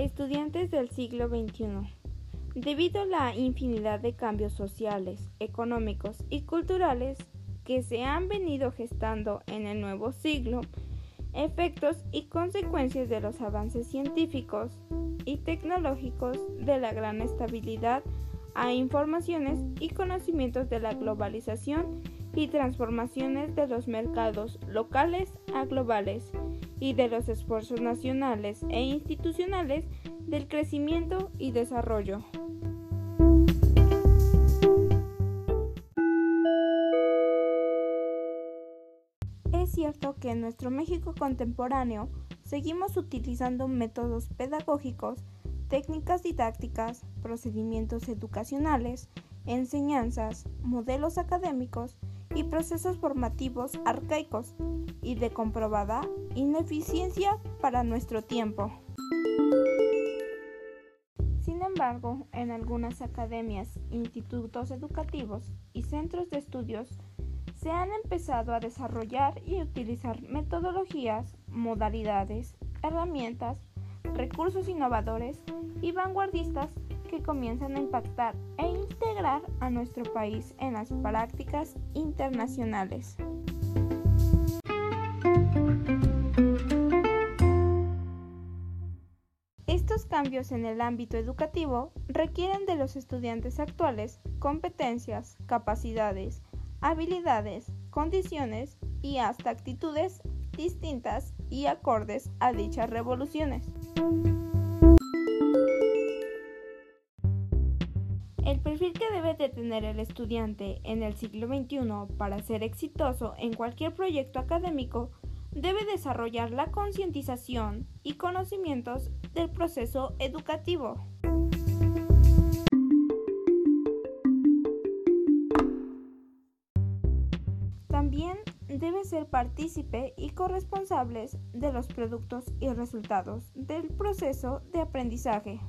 Estudiantes del siglo XXI. Debido a la infinidad de cambios sociales, económicos y culturales que se han venido gestando en el nuevo siglo, efectos y consecuencias de los avances científicos y tecnológicos de la gran estabilidad a informaciones y conocimientos de la globalización y transformaciones de los mercados locales a globales y de los esfuerzos nacionales e institucionales del crecimiento y desarrollo. Es cierto que en nuestro México contemporáneo seguimos utilizando métodos pedagógicos, técnicas didácticas, procedimientos educacionales, enseñanzas, modelos académicos y procesos formativos arcaicos y de comprobada ineficiencia para nuestro tiempo. Sin embargo, en algunas academias, institutos educativos y centros de estudios se han empezado a desarrollar y utilizar metodologías, modalidades, herramientas, recursos innovadores y vanguardistas que comienzan a impactar e integrar a nuestro país en las prácticas internacionales. Estos cambios en el ámbito educativo requieren de los estudiantes actuales competencias, capacidades, habilidades, condiciones y hasta actitudes distintas y acordes a dichas revoluciones. El perfil que debe de tener el estudiante en el siglo XXI para ser exitoso en cualquier proyecto académico debe desarrollar la concientización y conocimientos del proceso educativo. También debe ser partícipe y corresponsables de los productos y resultados del proceso de aprendizaje.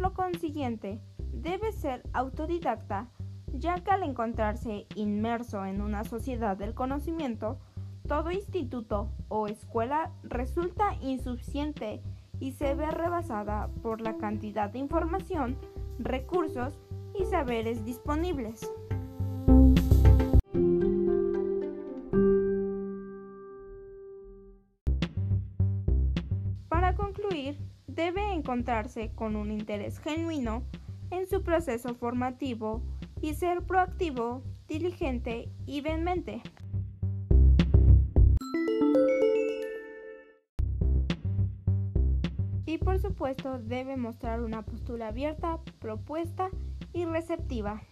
Lo consiguiente, debe ser autodidacta, ya que al encontrarse inmerso en una sociedad del conocimiento, todo instituto o escuela resulta insuficiente y se ve rebasada por la cantidad de información, recursos y saberes disponibles. Para concluir, debe encontrarse con un interés genuino en su proceso formativo y ser proactivo, diligente y vehemente. Y por supuesto debe mostrar una postura abierta, propuesta y receptiva.